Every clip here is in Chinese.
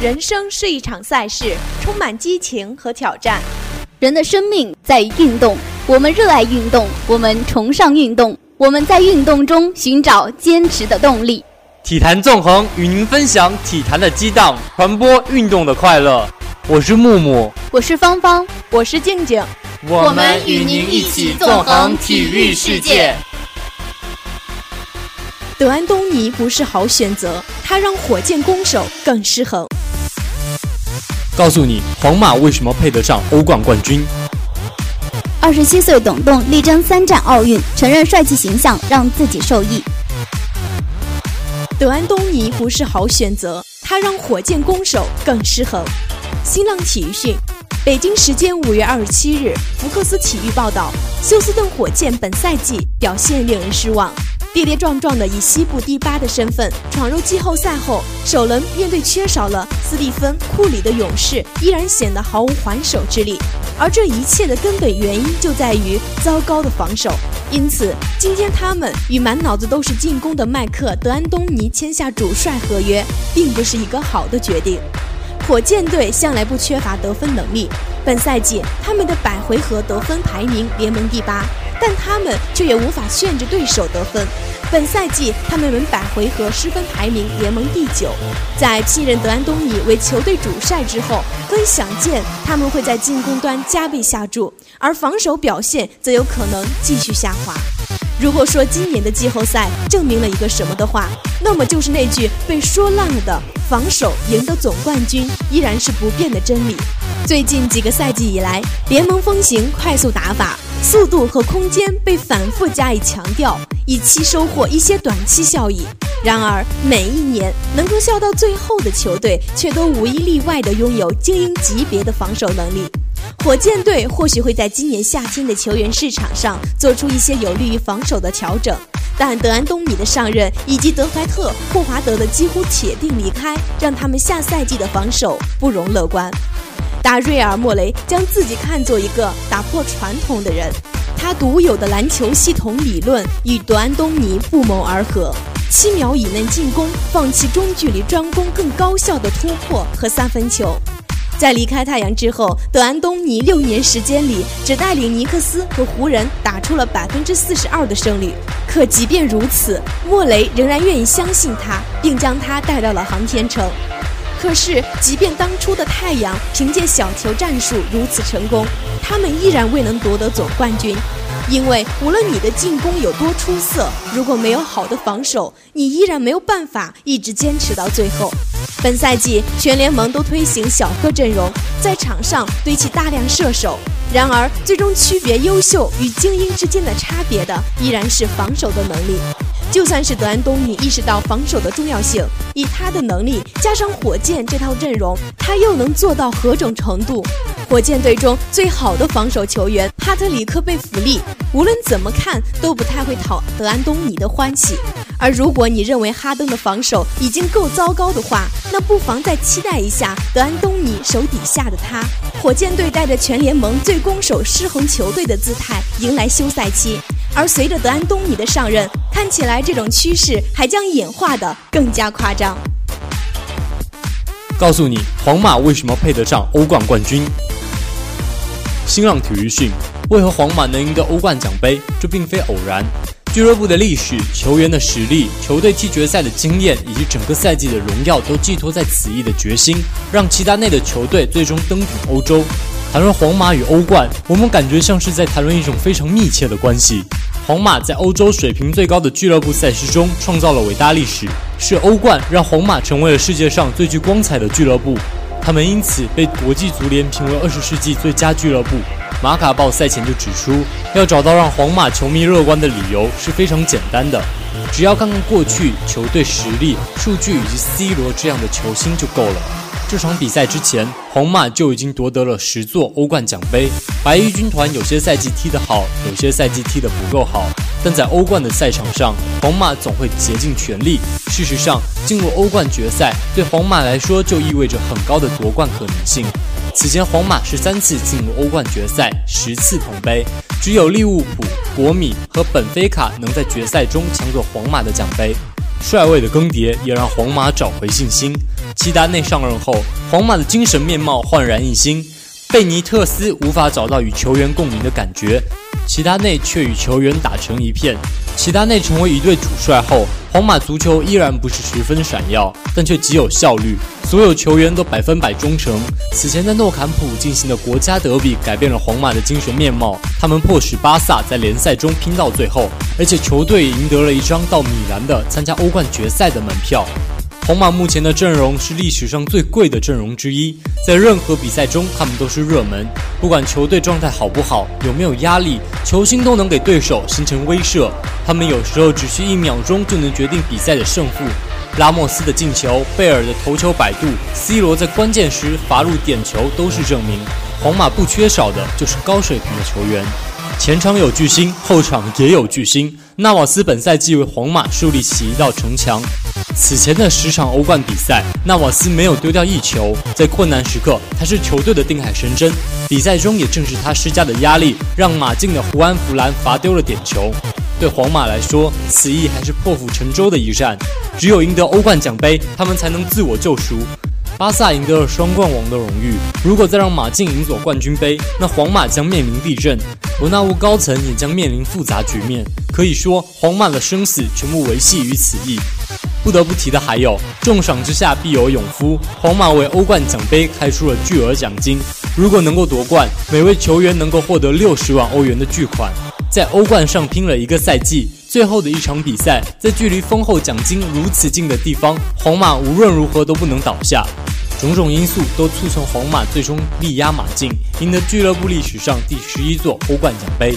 人生是一场赛事，充满激情和挑战。人的生命在于运动，我们热爱运动，我们崇尚运动，我们在运动中寻找坚持的动力。体坛纵横与您分享体坛的激荡，传播运动的快乐。我是木木，我是芳芳，我是静静，我们与您一起纵横体育世界。德安东尼不是好选择，他让火箭攻守更失衡。告诉你，皇马为什么配得上欧冠冠军？二十七岁董栋力争三战奥运，承认帅气形象让自己受益。德安东尼不是好选择，他让火箭攻守更失衡。新浪体育讯，北京时间五月二十七日，福克斯体育报道，休斯顿火箭本赛季表现令人失望，跌跌撞撞的以西部第八的身份闯入季后赛后，首轮面对缺少了斯蒂芬库里的勇士，依然显得毫无还手之力。而这一切的根本原因就在于糟糕的防守，因此今天他们与满脑子都是进攻的麦克德安东尼签下主帅合约，并不是一个好的决定。火箭队向来不缺乏得分能力，本赛季他们的百回合得分排名联盟第八，但他们却也无法限制对手得分。本赛季他们每百回合失分排名联盟第九。在继任德安东尼为球队主帅之后，可以想见他们会在进攻端加倍下注，而防守表现则有可能继续下滑。如果说今年的季后赛证明了一个什么的话，那么就是那句被说烂了的“防守赢得总冠军”依然是不变的真理。最近几个赛季以来，联盟风行快速打法，速度和空间被反复加以强调，以期收获一些短期效益。然而，每一年能够笑到最后的球队，却都无一例外地拥有精英级别的防守能力。火箭队或许会在今年夏天的球员市场上做出一些有利于防守的调整，但德安东尼的上任以及德怀特·霍华德的几乎铁定离开，让他们下赛季的防守不容乐观。达瑞尔·莫雷将自己看作一个打破传统的人，他独有的篮球系统理论与德安东尼不谋而合：七秒以内进攻，放弃中距离专攻，更高效的突破和三分球。在离开太阳之后，德安东尼六年时间里只带领尼克斯和湖人打出了百分之四十二的胜率。可即便如此，莫雷仍然愿意相信他，并将他带到了航天城。可是，即便当初的太阳凭借小球战术如此成功，他们依然未能夺得总冠军。因为无论你的进攻有多出色，如果没有好的防守，你依然没有办法一直坚持到最后。本赛季全联盟都推行小个阵容，在场上堆起大量射手。然而，最终区别优秀与精英之间的差别的，依然是防守的能力。就算是德安东尼意识到防守的重要性，以他的能力加上火箭这套阵容，他又能做到何种程度？火箭队中最好的防守球员帕特里克·贝弗利，无论怎么看都不太会讨德安东尼的欢喜。而如果你认为哈登的防守已经够糟糕的话，那不妨再期待一下德安东尼手底下的他。火箭队带着全联盟最攻守失衡球队的姿态迎来休赛期，而随着德安东尼的上任，看起来这种趋势还将演化的更加夸张。告诉你，皇马为什么配得上欧冠冠军？新浪体育讯：为何皇马能赢得欧冠奖杯？这并非偶然。俱乐部的历史、球员的实力、球队踢决赛的经验，以及整个赛季的荣耀，都寄托在此役的决心，让齐达内的球队最终登顶欧洲。谈论皇马与欧冠，我们感觉像是在谈论一种非常密切的关系。皇马在欧洲水平最高的俱乐部赛事中创造了伟大历史，是欧冠让皇马成为了世界上最具光彩的俱乐部。他们因此被国际足联评为二十世纪最佳俱乐部。马卡报赛前就指出，要找到让皇马球迷乐观的理由是非常简单的，只要看看过去球队实力、数据以及 C 罗这样的球星就够了。这场比赛之前，皇马就已经夺得了十座欧冠奖杯。白衣军团有些赛季踢得好，有些赛季踢得不够好，但在欧冠的赛场上，皇马总会竭尽全力。事实上，进入欧冠决赛对皇马来说就意味着很高的夺冠可能性。此前，皇马十三次进入欧冠决赛，十次捧杯，只有利物浦、国米和本菲卡能在决赛中抢走皇马的奖杯。帅位的更迭也让皇马找回信心。齐达内上任后，皇马的精神面貌焕然一新。贝尼特斯无法找到与球员共鸣的感觉，齐达内却与球员打成一片。齐达内成为一队主帅后，皇马足球依然不是十分闪耀，但却极有效率，所有球员都百分百忠诚。此前在诺坎普进行的国家德比改变了皇马的精神面貌，他们迫使巴萨在联赛中拼到最后，而且球队赢得了一张到米兰的参加欧冠决赛的门票。皇马目前的阵容是历史上最贵的阵容之一，在任何比赛中，他们都是热门。不管球队状态好不好，有没有压力，球星都能给对手形成威慑。他们有时候只需一秒钟就能决定比赛的胜负。拉莫斯的进球，贝尔的头球摆渡，C 罗在关键时罚入点球，都是证明。皇马不缺少的就是高水平的球员。前场有巨星，后场也有巨星。纳瓦斯本赛季为皇马树立起一道城墙。此前的十场欧冠比赛，纳瓦斯没有丢掉一球。在困难时刻，他是球队的定海神针。比赛中也正是他施加的压力，让马竞的胡安·弗兰罚丢了点球。对皇马来说，此役还是破釜沉舟的一战。只有赢得欧冠奖杯，他们才能自我救赎。巴萨赢得了双冠王的荣誉，如果再让马竞赢走冠军杯，那皇马将面临地震，伯纳乌高层也将面临复杂局面。可以说，皇马的生死全部维系于此役。不得不提的还有，重赏之下必有勇夫，皇马为欧冠奖杯开出了巨额奖金，如果能够夺冠，每位球员能够获得六十万欧元的巨款。在欧冠上拼了一个赛季，最后的一场比赛，在距离丰厚奖金如此近的地方，皇马无论如何都不能倒下。种种因素都促成皇马最终力压马竞，赢得俱乐部历史上第十一座欧冠奖杯。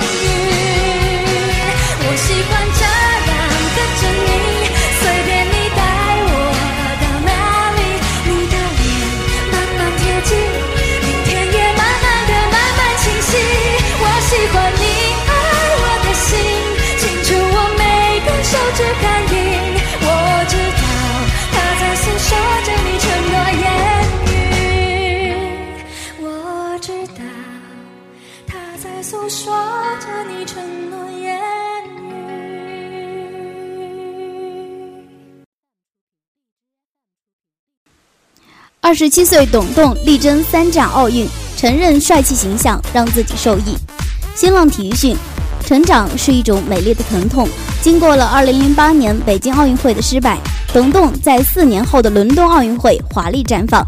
二十七岁董栋力争三战奥运，承认帅气形象让自己受益。新浪体育讯，成长是一种美丽的疼痛。经过了二零零八年北京奥运会的失败，董栋在四年后的伦敦奥运会华丽绽放。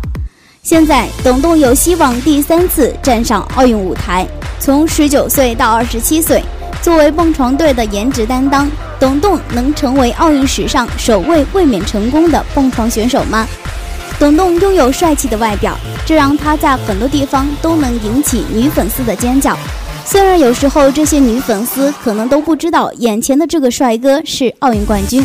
现在，董栋有希望第三次站上奥运舞台。从十九岁到二十七岁，作为蹦床队的颜值担当，董栋能成为奥运史上首位卫冕成功的蹦床选手吗？董栋拥有帅气的外表，这让他在很多地方都能引起女粉丝的尖叫。虽然有时候这些女粉丝可能都不知道眼前的这个帅哥是奥运冠军。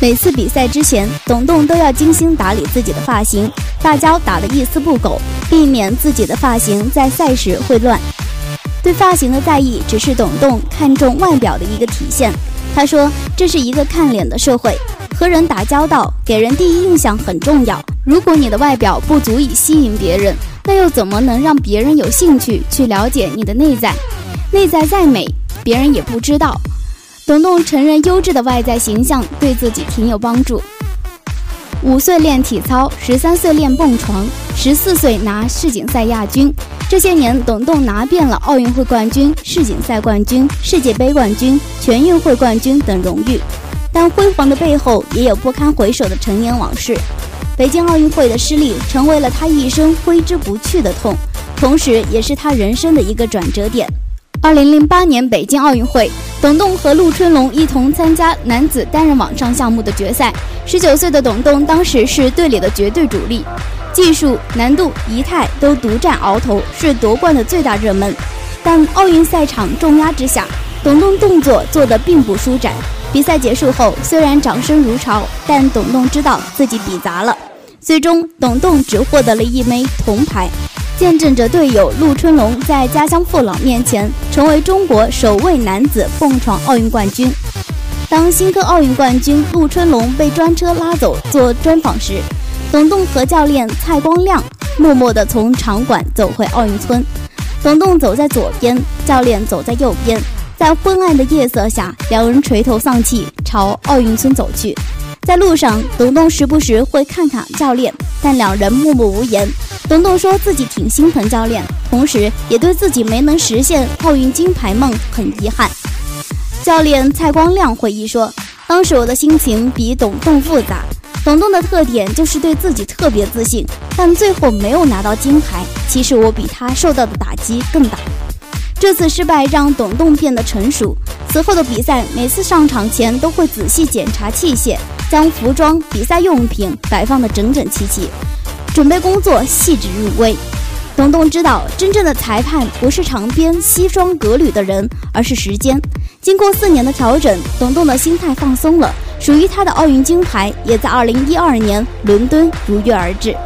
每次比赛之前，董栋都要精心打理自己的发型，大胶打得一丝不苟，避免自己的发型在赛时会乱。对发型的在意只是董栋看重外表的一个体现。他说：“这是一个看脸的社会。”和人打交道，给人第一印象很重要。如果你的外表不足以吸引别人，那又怎么能让别人有兴趣去了解你的内在？内在再美，别人也不知道。董栋承认，优质的外在形象对自己挺有帮助。五岁练体操，十三岁练蹦床，十四岁拿世锦赛亚军。这些年，董栋拿遍了奥运会冠军、世锦赛冠军、世界杯冠军、全运会冠军等荣誉。但辉煌的背后也有不堪回首的陈年往事。北京奥运会的失利成为了他一生挥之不去的痛，同时也是他人生的一个转折点。二零零八年北京奥运会，董栋和陆春龙一同参加男子单人网上项目的决赛。十九岁的董栋当时是队里的绝对主力，技术、难度、仪态都独占鳌头，是夺冠的最大热门。但奥运赛场重压之下，董栋动作做得并不舒展。比赛结束后，虽然掌声如潮，但董栋知道自己比砸了。最终，董栋只获得了一枚铜牌，见证着队友陆春龙在家乡父老面前成为中国首位男子蹦床奥运冠军。当新科奥运冠军陆春龙被专车拉走做专访时，董栋和教练蔡光亮默默地从场馆走回奥运村。董栋走在左边，教练走在右边。在昏暗的夜色下，两人垂头丧气朝奥运村走去。在路上，董栋时不时会看看教练，但两人默默无言。董栋说自己挺心疼教练，同时也对自己没能实现奥运金牌梦很遗憾。教练蔡光亮回忆说：“当时我的心情比董栋复杂。董栋的特点就是对自己特别自信，但最后没有拿到金牌。其实我比他受到的打击更大。”这次失败让董栋变得成熟。此后的比赛，每次上场前都会仔细检查器械，将服装、比赛用品摆放得整整齐齐，准备工作细致入微。董栋知道，真正的裁判不是场边西装革履的人，而是时间。经过四年的调整，董栋的心态放松了，属于他的奥运金牌也在2012年伦敦如约而至。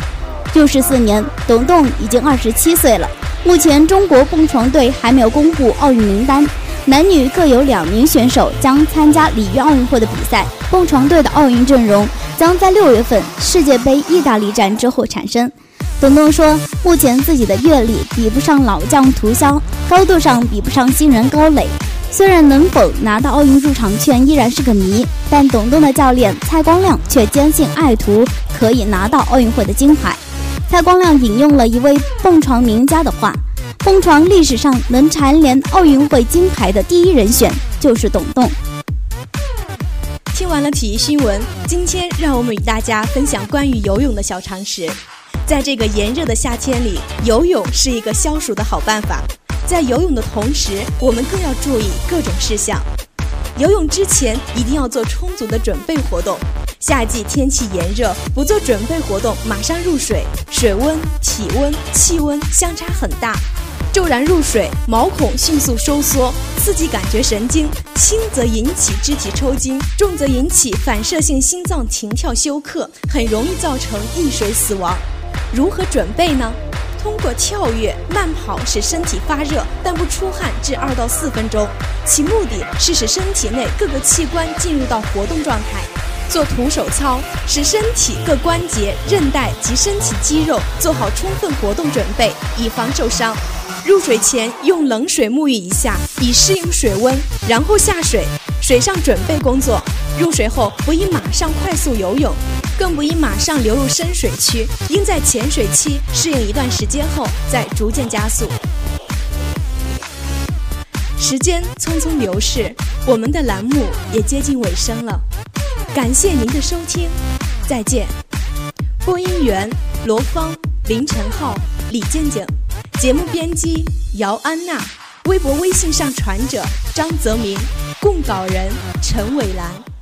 又是四年，董栋已经二十七岁了。目前，中国蹦床队还没有公布奥运名单，男女各有两名选手将参加里约奥运会的比赛。蹦床队的奥运阵容将在六月份世界杯意大利站之后产生。董栋说，目前自己的阅历比不上老将涂潇，高度上比不上新人高磊。虽然能否拿到奥运入场券依然是个谜，但董栋的教练蔡光亮却坚信爱徒可以拿到奥运会的金牌。蔡光亮引用了一位蹦床名家的话：“蹦床历史上能蝉联奥运会金牌的第一人选就是董栋。”听完了体育新闻，今天让我们与大家分享关于游泳的小常识。在这个炎热的夏天里，游泳是一个消暑的好办法。在游泳的同时，我们更要注意各种事项。游泳之前一定要做充足的准备活动。夏季天气炎热，不做准备活动，马上入水，水温、体温、气温相差很大。骤然入水，毛孔迅速收缩，刺激感觉神经，轻则引起肢体抽筋，重则引起反射性心脏停跳休克，很容易造成溺水死亡。如何准备呢？通过跳跃、慢跑使身体发热，但不出汗，至二到四分钟。其目的是使身体内各个器官进入到活动状态。做徒手操，使身体各关节、韧带及身体肌肉做好充分活动准备，以防受伤。入水前用冷水沐浴一下，以适应水温，然后下水。水上准备工作：入水后不宜马上快速游泳，更不宜马上流入深水区，应在浅水期适应一段时间后再逐渐加速。时间匆匆流逝，我们的栏目也接近尾声了，感谢您的收听，再见。播音员罗芳、林晨浩、李静静，节目编辑姚安娜，微博、微信上传者张泽明，供稿人陈伟兰。